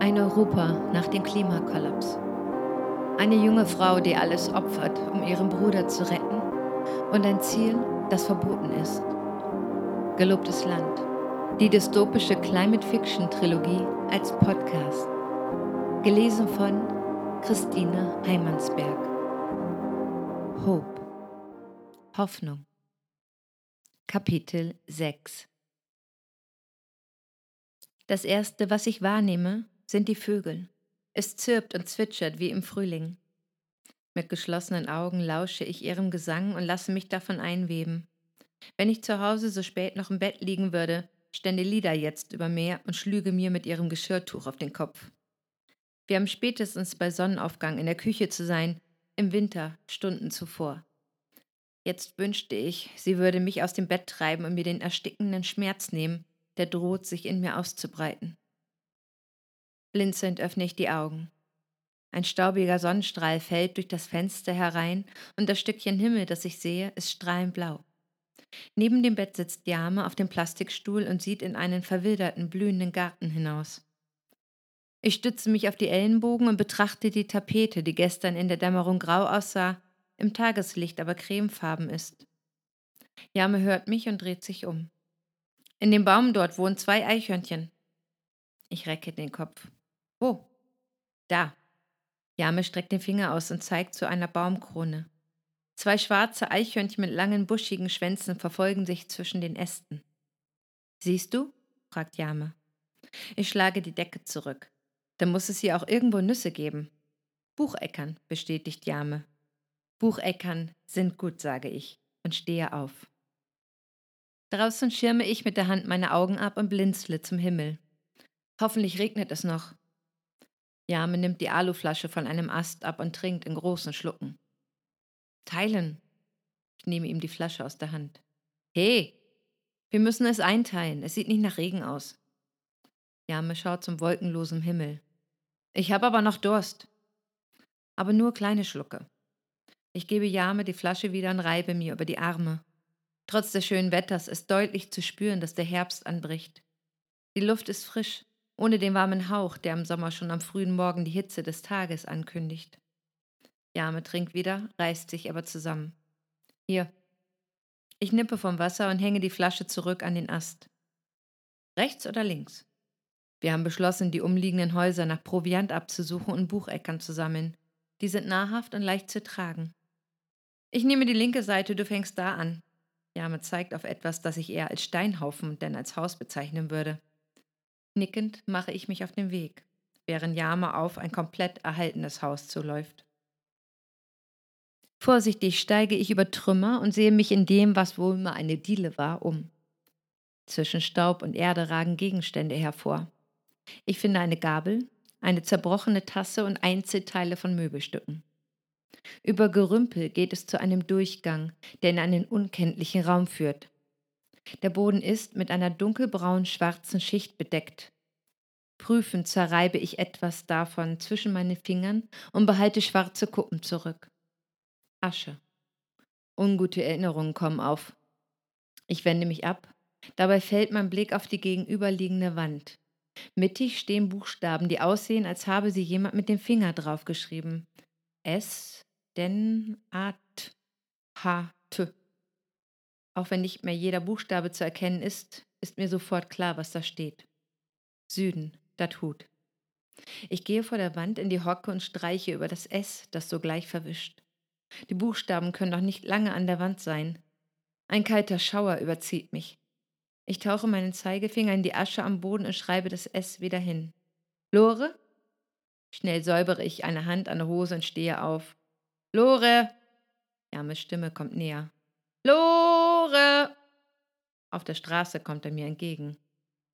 Ein Europa nach dem Klimakollaps. Eine junge Frau, die alles opfert, um ihren Bruder zu retten. Und ein Ziel, das verboten ist. Gelobtes Land. Die dystopische Climate Fiction Trilogie als Podcast. Gelesen von Christine Heimansberg. Hope. Hoffnung. Kapitel 6 Das erste, was ich wahrnehme, sind die Vögel. Es zirpt und zwitschert wie im Frühling. Mit geschlossenen Augen lausche ich ihrem Gesang und lasse mich davon einweben. Wenn ich zu Hause so spät noch im Bett liegen würde, stände Lida jetzt über mir und schlüge mir mit ihrem Geschirrtuch auf den Kopf. Wir haben spätestens bei Sonnenaufgang in der Küche zu sein, im Winter Stunden zuvor. Jetzt wünschte ich, sie würde mich aus dem Bett treiben und mir den erstickenden Schmerz nehmen, der droht, sich in mir auszubreiten. Blinzelnd öffne ich die Augen. Ein staubiger Sonnenstrahl fällt durch das Fenster herein und das Stückchen Himmel, das ich sehe, ist strahlend blau. Neben dem Bett sitzt Jame auf dem Plastikstuhl und sieht in einen verwilderten, blühenden Garten hinaus. Ich stütze mich auf die Ellenbogen und betrachte die Tapete, die gestern in der Dämmerung grau aussah, im Tageslicht aber cremefarben ist. Jame hört mich und dreht sich um. In dem Baum dort wohnen zwei Eichhörnchen. Ich recke den Kopf. Wo? Da. Jame streckt den Finger aus und zeigt zu einer Baumkrone. Zwei schwarze Eichhörnchen mit langen, buschigen Schwänzen verfolgen sich zwischen den Ästen. Siehst du? fragt Jame. Ich schlage die Decke zurück. Da muss es hier auch irgendwo Nüsse geben. Bucheckern, bestätigt Jame. Bucheckern sind gut, sage ich und stehe auf. Draußen schirme ich mit der Hand meine Augen ab und blinzle zum Himmel. Hoffentlich regnet es noch. Jame nimmt die Aluflasche von einem Ast ab und trinkt in großen Schlucken. Teilen. Ich nehme ihm die Flasche aus der Hand. He, wir müssen es einteilen. Es sieht nicht nach Regen aus. Jame schaut zum wolkenlosen Himmel. Ich habe aber noch Durst. Aber nur kleine Schlucke. Ich gebe Jame die Flasche wieder und reibe mir über die Arme. Trotz des schönen Wetters ist deutlich zu spüren, dass der Herbst anbricht. Die Luft ist frisch, ohne den warmen Hauch, der im Sommer schon am frühen Morgen die Hitze des Tages ankündigt. Jame trinkt wieder, reißt sich aber zusammen. Hier. Ich nippe vom Wasser und hänge die Flasche zurück an den Ast. Rechts oder links? Wir haben beschlossen, die umliegenden Häuser nach Proviant abzusuchen und Bucheckern zu sammeln. Die sind nahrhaft und leicht zu tragen. Ich nehme die linke Seite, du fängst da an. Jame zeigt auf etwas, das ich eher als Steinhaufen denn als Haus bezeichnen würde. Nickend mache ich mich auf den Weg, während Yama auf ein komplett erhaltenes Haus zuläuft. Vorsichtig steige ich über Trümmer und sehe mich in dem, was wohl mal eine Diele war, um. Zwischen Staub und Erde ragen Gegenstände hervor. Ich finde eine Gabel, eine zerbrochene Tasse und Einzelteile von Möbelstücken. Über Gerümpel geht es zu einem Durchgang, der in einen unkenntlichen Raum führt. Der Boden ist mit einer dunkelbraun schwarzen Schicht bedeckt. Prüfend zerreibe ich etwas davon zwischen meine Fingern und behalte schwarze Kuppen zurück. Asche. Ungute Erinnerungen kommen auf. Ich wende mich ab. Dabei fällt mein Blick auf die gegenüberliegende Wand. Mittig stehen Buchstaben, die aussehen, als habe sie jemand mit dem Finger draufgeschrieben. S, den, At, H, T. Auch wenn nicht mehr jeder Buchstabe zu erkennen ist, ist mir sofort klar, was da steht. Süden, dat Hut. Ich gehe vor der Wand in die Hocke und streiche über das S, das sogleich verwischt. Die Buchstaben können doch nicht lange an der Wand sein. Ein kalter Schauer überzieht mich. Ich tauche meinen Zeigefinger in die Asche am Boden und schreibe das S wieder hin. Lore? Schnell säubere ich eine Hand an der Hose und stehe auf. Lore! James Stimme kommt näher. Lore! Auf der Straße kommt er mir entgegen.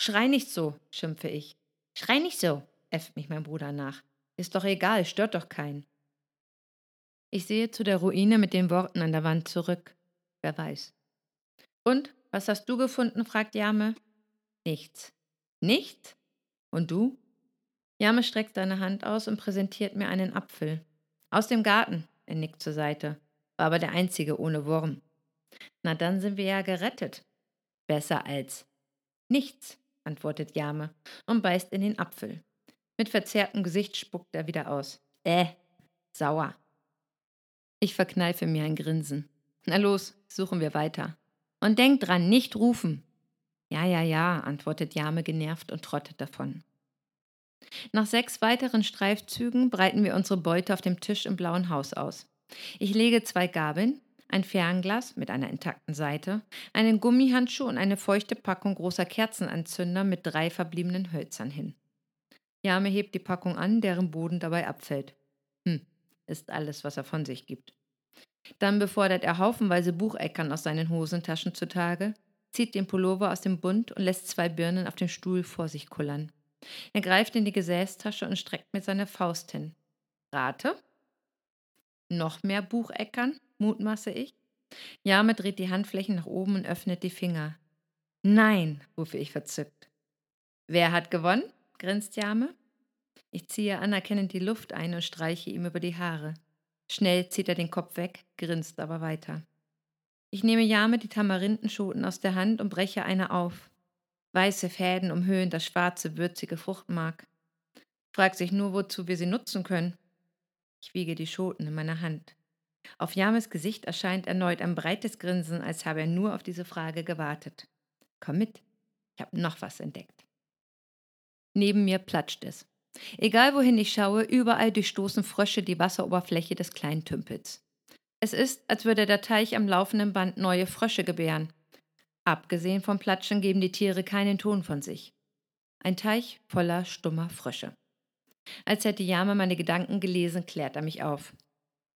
Schrei nicht so, schimpfe ich. Schrei nicht so, äfft mich mein Bruder nach. Ist doch egal, stört doch keinen. Ich sehe zu der Ruine mit den Worten an der Wand zurück. Wer weiß. Und, was hast du gefunden? fragt Jame. Nichts. Nichts? Und du? Jame streckt seine Hand aus und präsentiert mir einen Apfel. Aus dem Garten, er nickt zur Seite, war aber der einzige ohne Wurm. Na dann sind wir ja gerettet. Besser als nichts, antwortet Jame und beißt in den Apfel. Mit verzerrtem Gesicht spuckt er wieder aus. Äh, sauer. Ich verkneife mir ein Grinsen. Na los, suchen wir weiter. Und denk dran, nicht rufen. Ja, ja, ja, antwortet Jame genervt und trottet davon. Nach sechs weiteren Streifzügen breiten wir unsere Beute auf dem Tisch im blauen Haus aus. Ich lege zwei Gabeln, ein Fernglas mit einer intakten Seite, einen Gummihandschuh und eine feuchte Packung großer Kerzenanzünder mit drei verbliebenen Hölzern hin. Jame hebt die Packung an, deren Boden dabei abfällt. Hm, ist alles, was er von sich gibt. Dann befordert er haufenweise Bucheckern aus seinen Hosentaschen zutage, zieht den Pullover aus dem Bund und lässt zwei Birnen auf dem Stuhl vor sich kullern. Er greift in die Gesäßtasche und streckt mit seiner Faust hin. Rate? Noch mehr Bucheckern? mutmaße ich. Jame dreht die Handflächen nach oben und öffnet die Finger. Nein, rufe ich verzückt. Wer hat gewonnen? grinst Jame. Ich ziehe anerkennend die Luft ein und streiche ihm über die Haare. Schnell zieht er den Kopf weg, grinst aber weiter. Ich nehme Jame die Tamarindenschoten aus der Hand und breche eine auf. Weiße Fäden umhüllen das schwarze, würzige Fruchtmark. Fragt sich nur, wozu wir sie nutzen können. Ich wiege die Schoten in meiner Hand. Auf James Gesicht erscheint erneut ein breites Grinsen, als habe er nur auf diese Frage gewartet. Komm mit, ich habe noch was entdeckt. Neben mir platscht es. Egal wohin ich schaue, überall durchstoßen Frösche die Wasseroberfläche des kleinen Tümpels. Es ist, als würde der Teich am laufenden Band neue Frösche gebären, Abgesehen vom Platschen geben die Tiere keinen Ton von sich. Ein Teich voller stummer Frösche. Als hätte Yama meine Gedanken gelesen, klärt er mich auf.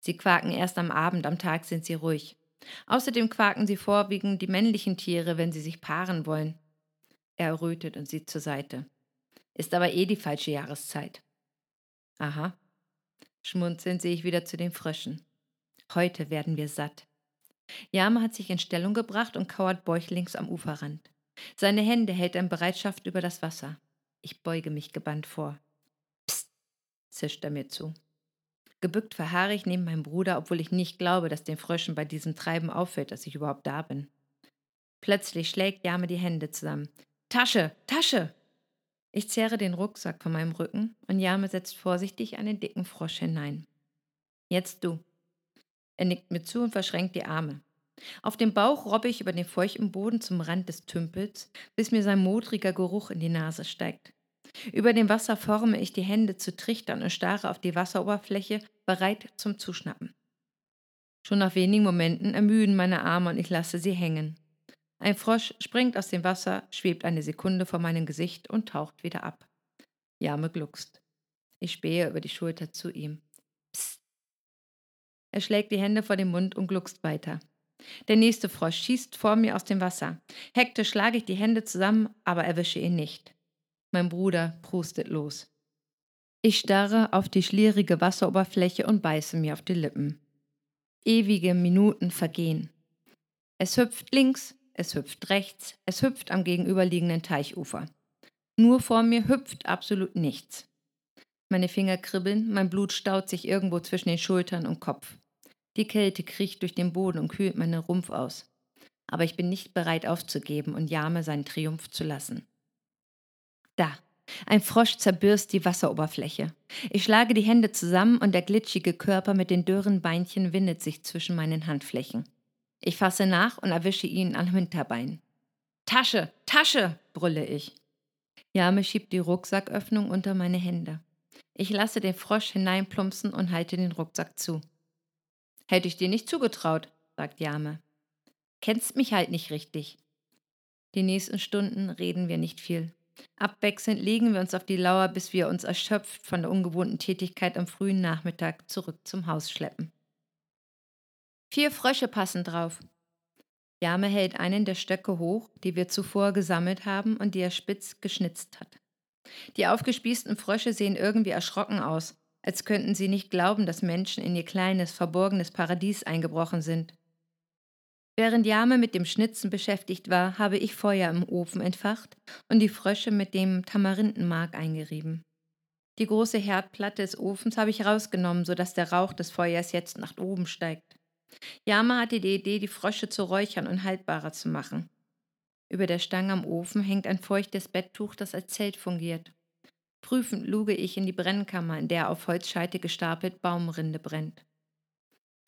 Sie quaken erst am Abend, am Tag sind sie ruhig. Außerdem quaken sie vorwiegend die männlichen Tiere, wenn sie sich paaren wollen. Er errötet und sieht zur Seite. Ist aber eh die falsche Jahreszeit. Aha. Schmunzelnd sehe ich wieder zu den Fröschen. Heute werden wir satt. Jame hat sich in Stellung gebracht und kauert bäuchlings am Uferrand. Seine Hände hält er in Bereitschaft über das Wasser. Ich beuge mich gebannt vor. Zischt er mir zu. Gebückt verharre ich neben meinem Bruder, obwohl ich nicht glaube, dass den Fröschen bei diesem Treiben auffällt, dass ich überhaupt da bin. Plötzlich schlägt Jame die Hände zusammen. Tasche, Tasche! Ich zerre den Rucksack von meinem Rücken und Jame setzt vorsichtig einen dicken Frosch hinein. Jetzt du. Er nickt mir zu und verschränkt die Arme. Auf dem Bauch robbe ich über den feuchten Boden zum Rand des Tümpels, bis mir sein modriger Geruch in die Nase steigt. Über dem Wasser forme ich die Hände zu Trichtern und starre auf die Wasseroberfläche, bereit zum Zuschnappen. Schon nach wenigen Momenten ermüden meine Arme und ich lasse sie hängen. Ein Frosch springt aus dem Wasser, schwebt eine Sekunde vor meinem Gesicht und taucht wieder ab. Jame gluckst. Ich spähe über die Schulter zu ihm. Er schlägt die Hände vor den Mund und gluckst weiter. Der nächste Frosch schießt vor mir aus dem Wasser. Hektisch schlage ich die Hände zusammen, aber erwische ihn nicht. Mein Bruder prustet los. Ich starre auf die schlierige Wasseroberfläche und beiße mir auf die Lippen. Ewige Minuten vergehen. Es hüpft links, es hüpft rechts, es hüpft am gegenüberliegenden Teichufer. Nur vor mir hüpft absolut nichts. Meine Finger kribbeln, mein Blut staut sich irgendwo zwischen den Schultern und Kopf. Die Kälte kriecht durch den Boden und kühlt meinen Rumpf aus. Aber ich bin nicht bereit aufzugeben und Jame seinen Triumph zu lassen. Da, ein Frosch zerbürst die Wasseroberfläche. Ich schlage die Hände zusammen und der glitschige Körper mit den dürren Beinchen windet sich zwischen meinen Handflächen. Ich fasse nach und erwische ihn am Hinterbein. Tasche, Tasche, brülle ich. Jame schiebt die Rucksacköffnung unter meine Hände. Ich lasse den Frosch hineinplumpsen und halte den Rucksack zu. Hätte ich dir nicht zugetraut, sagt Jame. Kennst mich halt nicht richtig. Die nächsten Stunden reden wir nicht viel. Abwechselnd legen wir uns auf die Lauer, bis wir uns erschöpft von der ungewohnten Tätigkeit am frühen Nachmittag zurück zum Haus schleppen. Vier Frösche passen drauf. Jame hält einen der Stöcke hoch, die wir zuvor gesammelt haben und die er spitz geschnitzt hat. Die aufgespießten Frösche sehen irgendwie erschrocken aus, als könnten sie nicht glauben, dass Menschen in ihr kleines, verborgenes Paradies eingebrochen sind. Während Jame mit dem Schnitzen beschäftigt war, habe ich Feuer im Ofen entfacht und die Frösche mit dem Tamarindenmark eingerieben. Die große Herdplatte des Ofens habe ich rausgenommen, sodass der Rauch des Feuers jetzt nach oben steigt. Jama hatte die Idee, die Frösche zu räuchern und haltbarer zu machen. Über der Stange am Ofen hängt ein feuchtes Betttuch, das als Zelt fungiert. Prüfend luge ich in die Brennkammer, in der auf Holzscheite gestapelt Baumrinde brennt.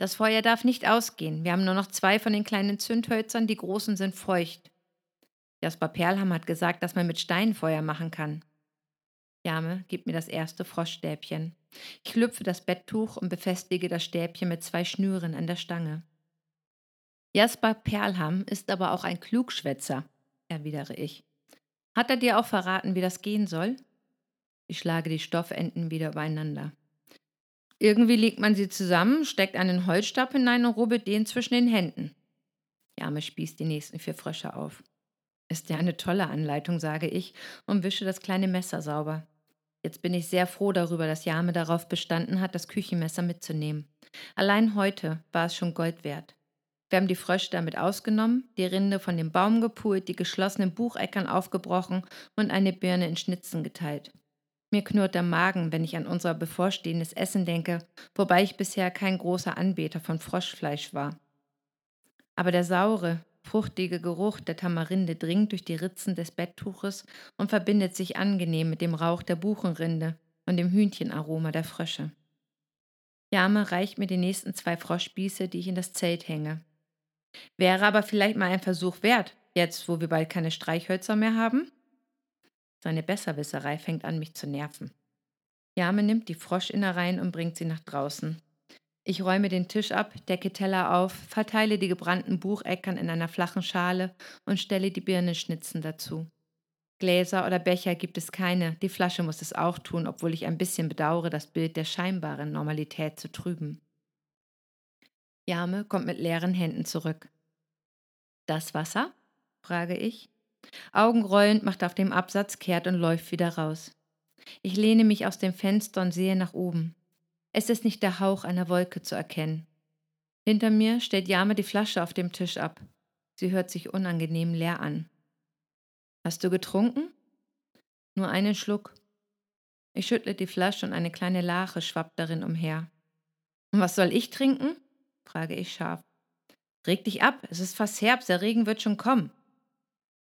Das Feuer darf nicht ausgehen. Wir haben nur noch zwei von den kleinen Zündhölzern, die großen sind feucht. Jasper Perlham hat gesagt, dass man mit Steinen Feuer machen kann. Jame gibt mir das erste Froschstäbchen. Ich lüpfe das Betttuch und befestige das Stäbchen mit zwei Schnüren an der Stange. Jasper Perlham ist aber auch ein Klugschwätzer, erwidere ich. Hat er dir auch verraten, wie das gehen soll? Ich schlage die Stoffenden wieder übereinander. Irgendwie legt man sie zusammen, steckt einen Holzstab hinein und rubbelt den zwischen den Händen. Jame spießt die nächsten vier Frösche auf. Ist ja eine tolle Anleitung, sage ich und wische das kleine Messer sauber. Jetzt bin ich sehr froh darüber, dass Jame darauf bestanden hat, das Küchenmesser mitzunehmen. Allein heute war es schon Gold wert. Wir haben die Frösche damit ausgenommen, die Rinde von dem Baum gepult, die geschlossenen Bucheckern aufgebrochen und eine Birne in Schnitzen geteilt. Mir knurrt der Magen, wenn ich an unser bevorstehendes Essen denke, wobei ich bisher kein großer Anbeter von Froschfleisch war. Aber der saure, fruchtige Geruch der Tamarinde dringt durch die Ritzen des Betttuches und verbindet sich angenehm mit dem Rauch der Buchenrinde und dem Hühnchenaroma der Frösche. Jame reicht mir die nächsten zwei Froschspieße, die ich in das Zelt hänge. Wäre aber vielleicht mal ein Versuch wert, jetzt wo wir bald keine Streichhölzer mehr haben? Seine Besserwisserei fängt an, mich zu nerven. Jame nimmt die Froschinnereien und bringt sie nach draußen. Ich räume den Tisch ab, decke Teller auf, verteile die gebrannten Bucheckern in einer flachen Schale und stelle die Birnenschnitzen dazu. Gläser oder Becher gibt es keine, die Flasche muss es auch tun, obwohl ich ein bisschen bedauere, das Bild der scheinbaren Normalität zu trüben. Jame kommt mit leeren Händen zurück. Das Wasser? frage ich. Augenrollend macht er auf dem Absatz kehrt und läuft wieder raus. Ich lehne mich aus dem Fenster und sehe nach oben. Es ist nicht der Hauch einer Wolke zu erkennen. Hinter mir stellt Jame die Flasche auf dem Tisch ab. Sie hört sich unangenehm leer an. Hast du getrunken? Nur einen Schluck. Ich schüttle die Flasche und eine kleine Lache schwappt darin umher. Und was soll ich trinken? frage ich scharf. Reg dich ab, es ist fast Herbst, der Regen wird schon kommen.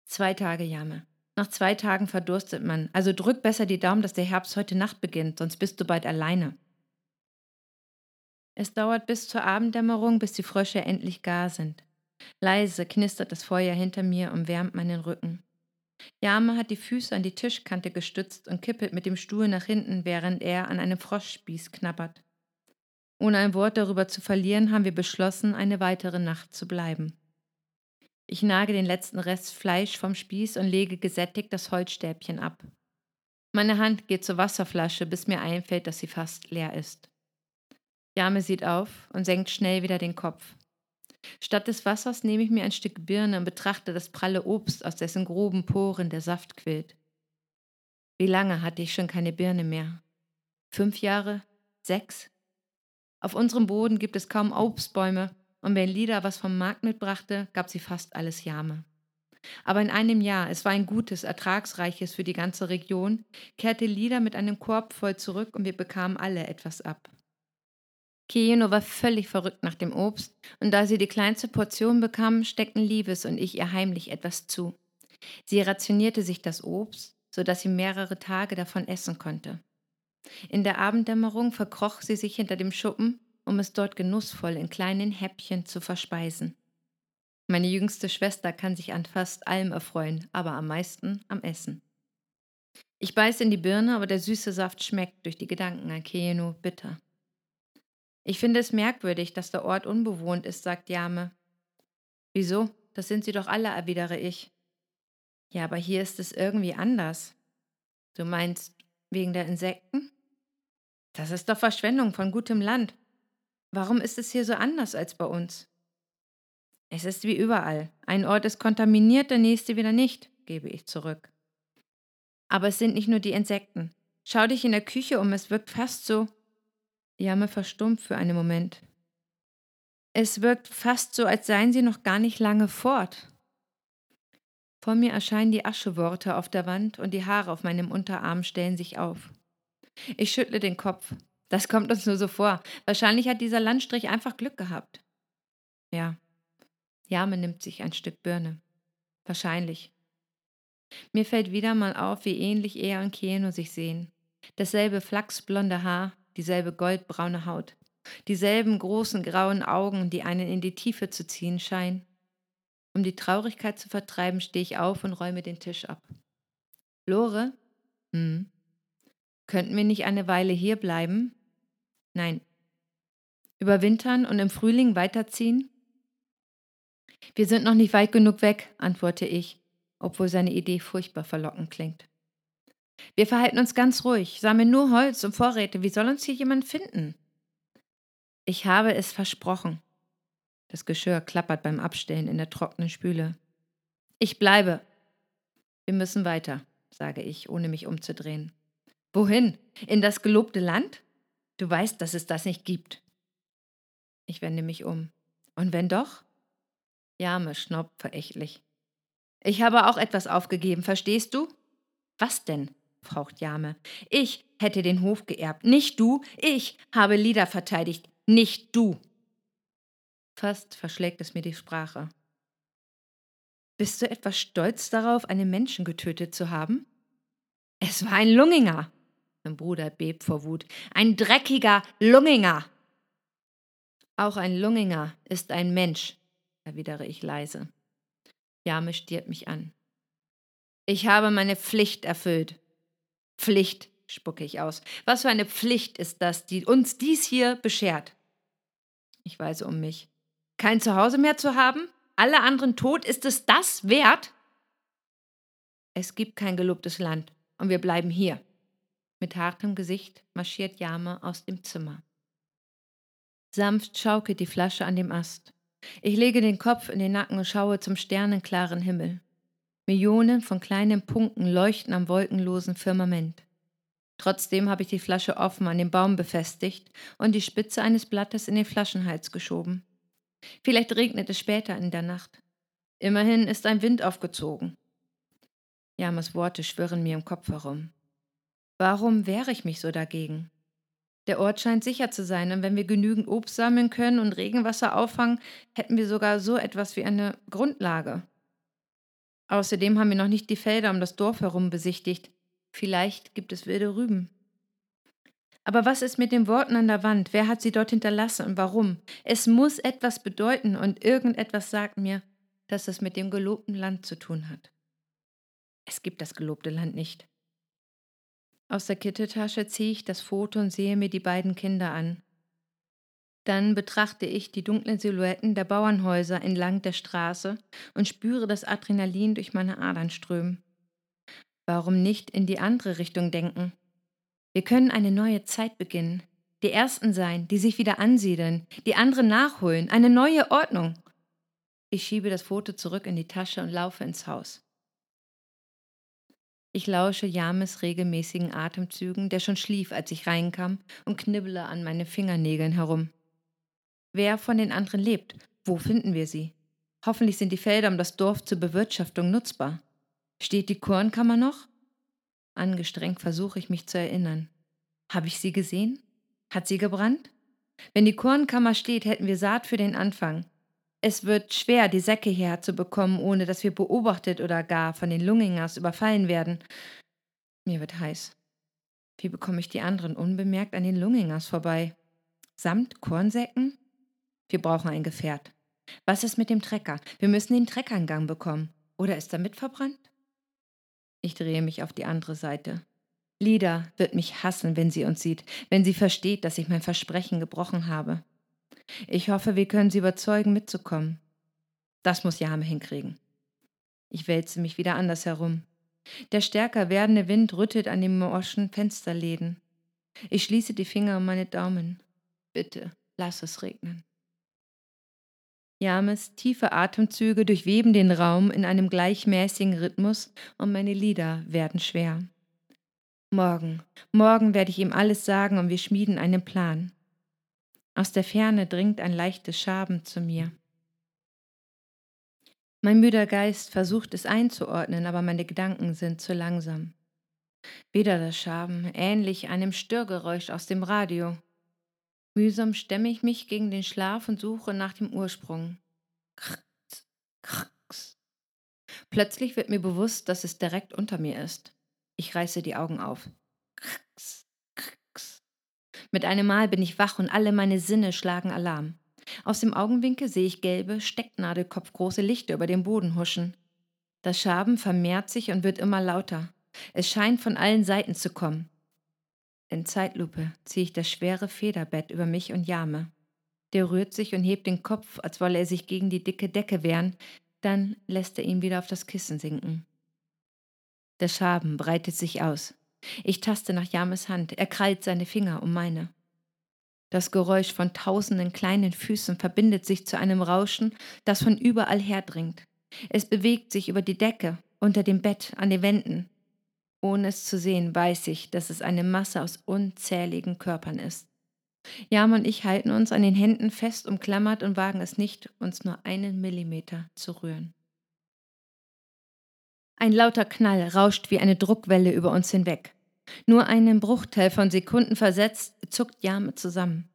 Zwei Tage Jamme. Nach zwei Tagen verdurstet man, also drück besser die Daumen, dass der Herbst heute Nacht beginnt, sonst bist du bald alleine. Es dauert bis zur Abenddämmerung, bis die Frösche endlich gar sind. Leise knistert das Feuer hinter mir und wärmt meinen Rücken. Jame hat die Füße an die Tischkante gestützt und kippelt mit dem Stuhl nach hinten, während er an einem Froschspieß knabbert. Ohne ein Wort darüber zu verlieren, haben wir beschlossen, eine weitere Nacht zu bleiben. Ich nage den letzten Rest Fleisch vom Spieß und lege gesättigt das Holzstäbchen ab. Meine Hand geht zur Wasserflasche, bis mir einfällt, dass sie fast leer ist. Jame sieht auf und senkt schnell wieder den Kopf. Statt des Wassers nehme ich mir ein Stück Birne und betrachte das pralle Obst, aus dessen groben Poren der Saft quillt. Wie lange hatte ich schon keine Birne mehr? Fünf Jahre? Sechs? Auf unserem Boden gibt es kaum Obstbäume, und wenn Lida was vom Markt mitbrachte, gab sie fast alles Jame. Aber in einem Jahr, es war ein gutes, ertragsreiches für die ganze Region, kehrte Lida mit einem Korb voll zurück und wir bekamen alle etwas ab. Kieno war völlig verrückt nach dem Obst, und da sie die kleinste Portion bekam, steckten Liebes und ich ihr heimlich etwas zu. Sie rationierte sich das Obst, so dass sie mehrere Tage davon essen konnte. In der Abenddämmerung verkroch sie sich hinter dem Schuppen, um es dort genussvoll in kleinen Häppchen zu verspeisen. Meine jüngste Schwester kann sich an fast allem erfreuen, aber am meisten am Essen. Ich beiße in die Birne, aber der süße Saft schmeckt durch die Gedanken an Keenu bitter. Ich finde es merkwürdig, dass der Ort unbewohnt ist, sagt Jame. Wieso? Das sind sie doch alle, erwidere ich. Ja, aber hier ist es irgendwie anders. Du meinst wegen der Insekten? Das ist doch Verschwendung von gutem Land. Warum ist es hier so anders als bei uns? Es ist wie überall. Ein Ort ist kontaminiert, der nächste wieder nicht, gebe ich zurück. Aber es sind nicht nur die Insekten. Schau dich in der Küche um, es wirkt fast so. Jamme verstummt für einen Moment. Es wirkt fast so, als seien sie noch gar nicht lange fort. Vor mir erscheinen die Ascheworte auf der Wand und die Haare auf meinem Unterarm stellen sich auf. Ich schüttle den Kopf. Das kommt uns nur so vor. Wahrscheinlich hat dieser Landstrich einfach Glück gehabt. Ja. Jame nimmt sich ein Stück Birne. Wahrscheinlich. Mir fällt wieder mal auf, wie ähnlich er und Keno sich sehen. Dasselbe flachsblonde Haar, dieselbe goldbraune Haut, dieselben großen grauen Augen, die einen in die Tiefe zu ziehen scheinen. Um die Traurigkeit zu vertreiben, stehe ich auf und räume den Tisch ab. Lore? Hm. Könnten wir nicht eine Weile hier bleiben? Nein. Überwintern und im Frühling weiterziehen? Wir sind noch nicht weit genug weg, antworte ich, obwohl seine Idee furchtbar verlockend klingt. Wir verhalten uns ganz ruhig, sammeln nur Holz und Vorräte. Wie soll uns hier jemand finden? Ich habe es versprochen. Das Geschirr klappert beim Abstellen in der trockenen Spüle. Ich bleibe. Wir müssen weiter, sage ich, ohne mich umzudrehen. Wohin? In das gelobte Land? Du weißt, dass es das nicht gibt. Ich wende mich um. Und wenn doch? Jame schnaubt verächtlich. Ich habe auch etwas aufgegeben, verstehst du? Was denn? faucht Jame. Ich hätte den Hof geerbt, nicht du. Ich habe Lieder verteidigt, nicht du. Fast verschlägt es mir die Sprache. Bist du etwas stolz darauf, einen Menschen getötet zu haben? Es war ein Lunginger. Mein Bruder bebt vor Wut. Ein dreckiger Lunginger. Auch ein Lunginger ist ein Mensch, erwidere ich leise. Jame stiert mich an. Ich habe meine Pflicht erfüllt. Pflicht, spucke ich aus. Was für eine Pflicht ist das, die uns dies hier beschert? Ich weise um mich. Kein Zuhause mehr zu haben? Alle anderen tot? Ist es das wert? Es gibt kein gelobtes Land und wir bleiben hier. Mit hartem Gesicht marschiert Jame aus dem Zimmer. Sanft schaukelt die Flasche an dem Ast. Ich lege den Kopf in den Nacken und schaue zum sternenklaren Himmel. Millionen von kleinen Punkten leuchten am wolkenlosen Firmament. Trotzdem habe ich die Flasche offen an den Baum befestigt und die Spitze eines Blattes in den Flaschenhals geschoben. Vielleicht regnet es später in der Nacht. Immerhin ist ein Wind aufgezogen. Jamas Worte schwirren mir im Kopf herum. Warum wehre ich mich so dagegen? Der Ort scheint sicher zu sein, und wenn wir genügend Obst sammeln können und Regenwasser auffangen, hätten wir sogar so etwas wie eine Grundlage. Außerdem haben wir noch nicht die Felder um das Dorf herum besichtigt. Vielleicht gibt es wilde Rüben. Aber was ist mit den Worten an der Wand? Wer hat sie dort hinterlassen und warum? Es muss etwas bedeuten und irgendetwas sagt mir, dass es mit dem gelobten Land zu tun hat. Es gibt das gelobte Land nicht. Aus der Kitteltasche ziehe ich das Foto und sehe mir die beiden Kinder an. Dann betrachte ich die dunklen Silhouetten der Bauernhäuser entlang der Straße und spüre das Adrenalin durch meine Adern strömen. Warum nicht in die andere Richtung denken? Wir können eine neue Zeit beginnen, die Ersten sein, die sich wieder ansiedeln, die anderen nachholen, eine neue Ordnung. Ich schiebe das Foto zurück in die Tasche und laufe ins Haus. Ich lausche James regelmäßigen Atemzügen, der schon schlief, als ich reinkam, und knibbele an meinen Fingernägeln herum. Wer von den anderen lebt? Wo finden wir sie? Hoffentlich sind die Felder um das Dorf zur Bewirtschaftung nutzbar. Steht die Kornkammer noch? Angestrengt versuche ich mich zu erinnern. Habe ich sie gesehen? Hat sie gebrannt? Wenn die Kornkammer steht, hätten wir Saat für den Anfang. Es wird schwer, die Säcke herzubekommen, ohne dass wir beobachtet oder gar von den Lungingers überfallen werden. Mir wird heiß. Wie bekomme ich die anderen unbemerkt an den Lungingers vorbei? Samt Kornsäcken? Wir brauchen ein Gefährt. Was ist mit dem Trecker? Wir müssen den Trecker in Gang bekommen. Oder ist er mitverbrannt? Ich drehe mich auf die andere Seite. Lida wird mich hassen, wenn sie uns sieht, wenn sie versteht, dass ich mein Versprechen gebrochen habe. Ich hoffe, wir können sie überzeugen, mitzukommen. Das muss Jame hinkriegen. Ich wälze mich wieder anders herum. Der stärker werdende Wind rüttelt an den morschen Fensterläden. Ich schließe die Finger um meine Daumen. Bitte, lass es regnen. James tiefe Atemzüge durchweben den Raum in einem gleichmäßigen Rhythmus und meine Lieder werden schwer. Morgen, morgen werde ich ihm alles sagen und wir schmieden einen Plan. Aus der Ferne dringt ein leichtes Schaben zu mir. Mein müder Geist versucht es einzuordnen, aber meine Gedanken sind zu langsam. Wieder das Schaben, ähnlich einem Störgeräusch aus dem Radio. Mühsam stemme ich mich gegen den Schlaf und suche nach dem Ursprung. Krks, krks. Plötzlich wird mir bewusst, dass es direkt unter mir ist. Ich reiße die Augen auf. Krks. Mit einem Mal bin ich wach und alle meine Sinne schlagen Alarm. Aus dem Augenwinkel sehe ich gelbe, stecknadelkopfgroße Lichter über dem Boden huschen. Das Schaben vermehrt sich und wird immer lauter. Es scheint von allen Seiten zu kommen. In Zeitlupe ziehe ich das schwere Federbett über mich und Jame. Der rührt sich und hebt den Kopf, als wolle er sich gegen die dicke Decke wehren, dann lässt er ihn wieder auf das Kissen sinken. Der Schaben breitet sich aus. Ich taste nach James Hand, er krallt seine Finger um meine. Das Geräusch von tausenden kleinen Füßen verbindet sich zu einem Rauschen, das von überall herdringt. Es bewegt sich über die Decke, unter dem Bett, an den Wänden. Ohne es zu sehen, weiß ich, dass es eine Masse aus unzähligen Körpern ist. Jam und ich halten uns an den Händen fest umklammert und wagen es nicht, uns nur einen Millimeter zu rühren. Ein lauter Knall rauscht wie eine Druckwelle über uns hinweg. Nur einen Bruchteil von Sekunden versetzt, zuckt Jame zusammen.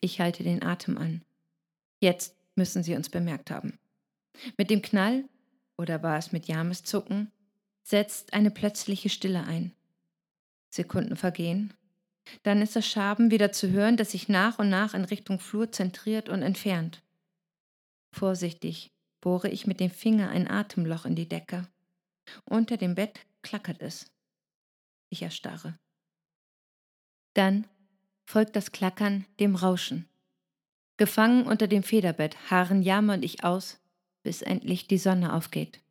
Ich halte den Atem an. Jetzt müssen sie uns bemerkt haben. Mit dem Knall, oder war es mit James Zucken, setzt eine plötzliche Stille ein. Sekunden vergehen. Dann ist das Schaben wieder zu hören, das sich nach und nach in Richtung Flur zentriert und entfernt. Vorsichtig bohre ich mit dem Finger ein Atemloch in die Decke. Unter dem Bett klackert es. Ich erstarre. Dann folgt das Klackern dem Rauschen. Gefangen unter dem Federbett harren Jama und ich aus, bis endlich die Sonne aufgeht.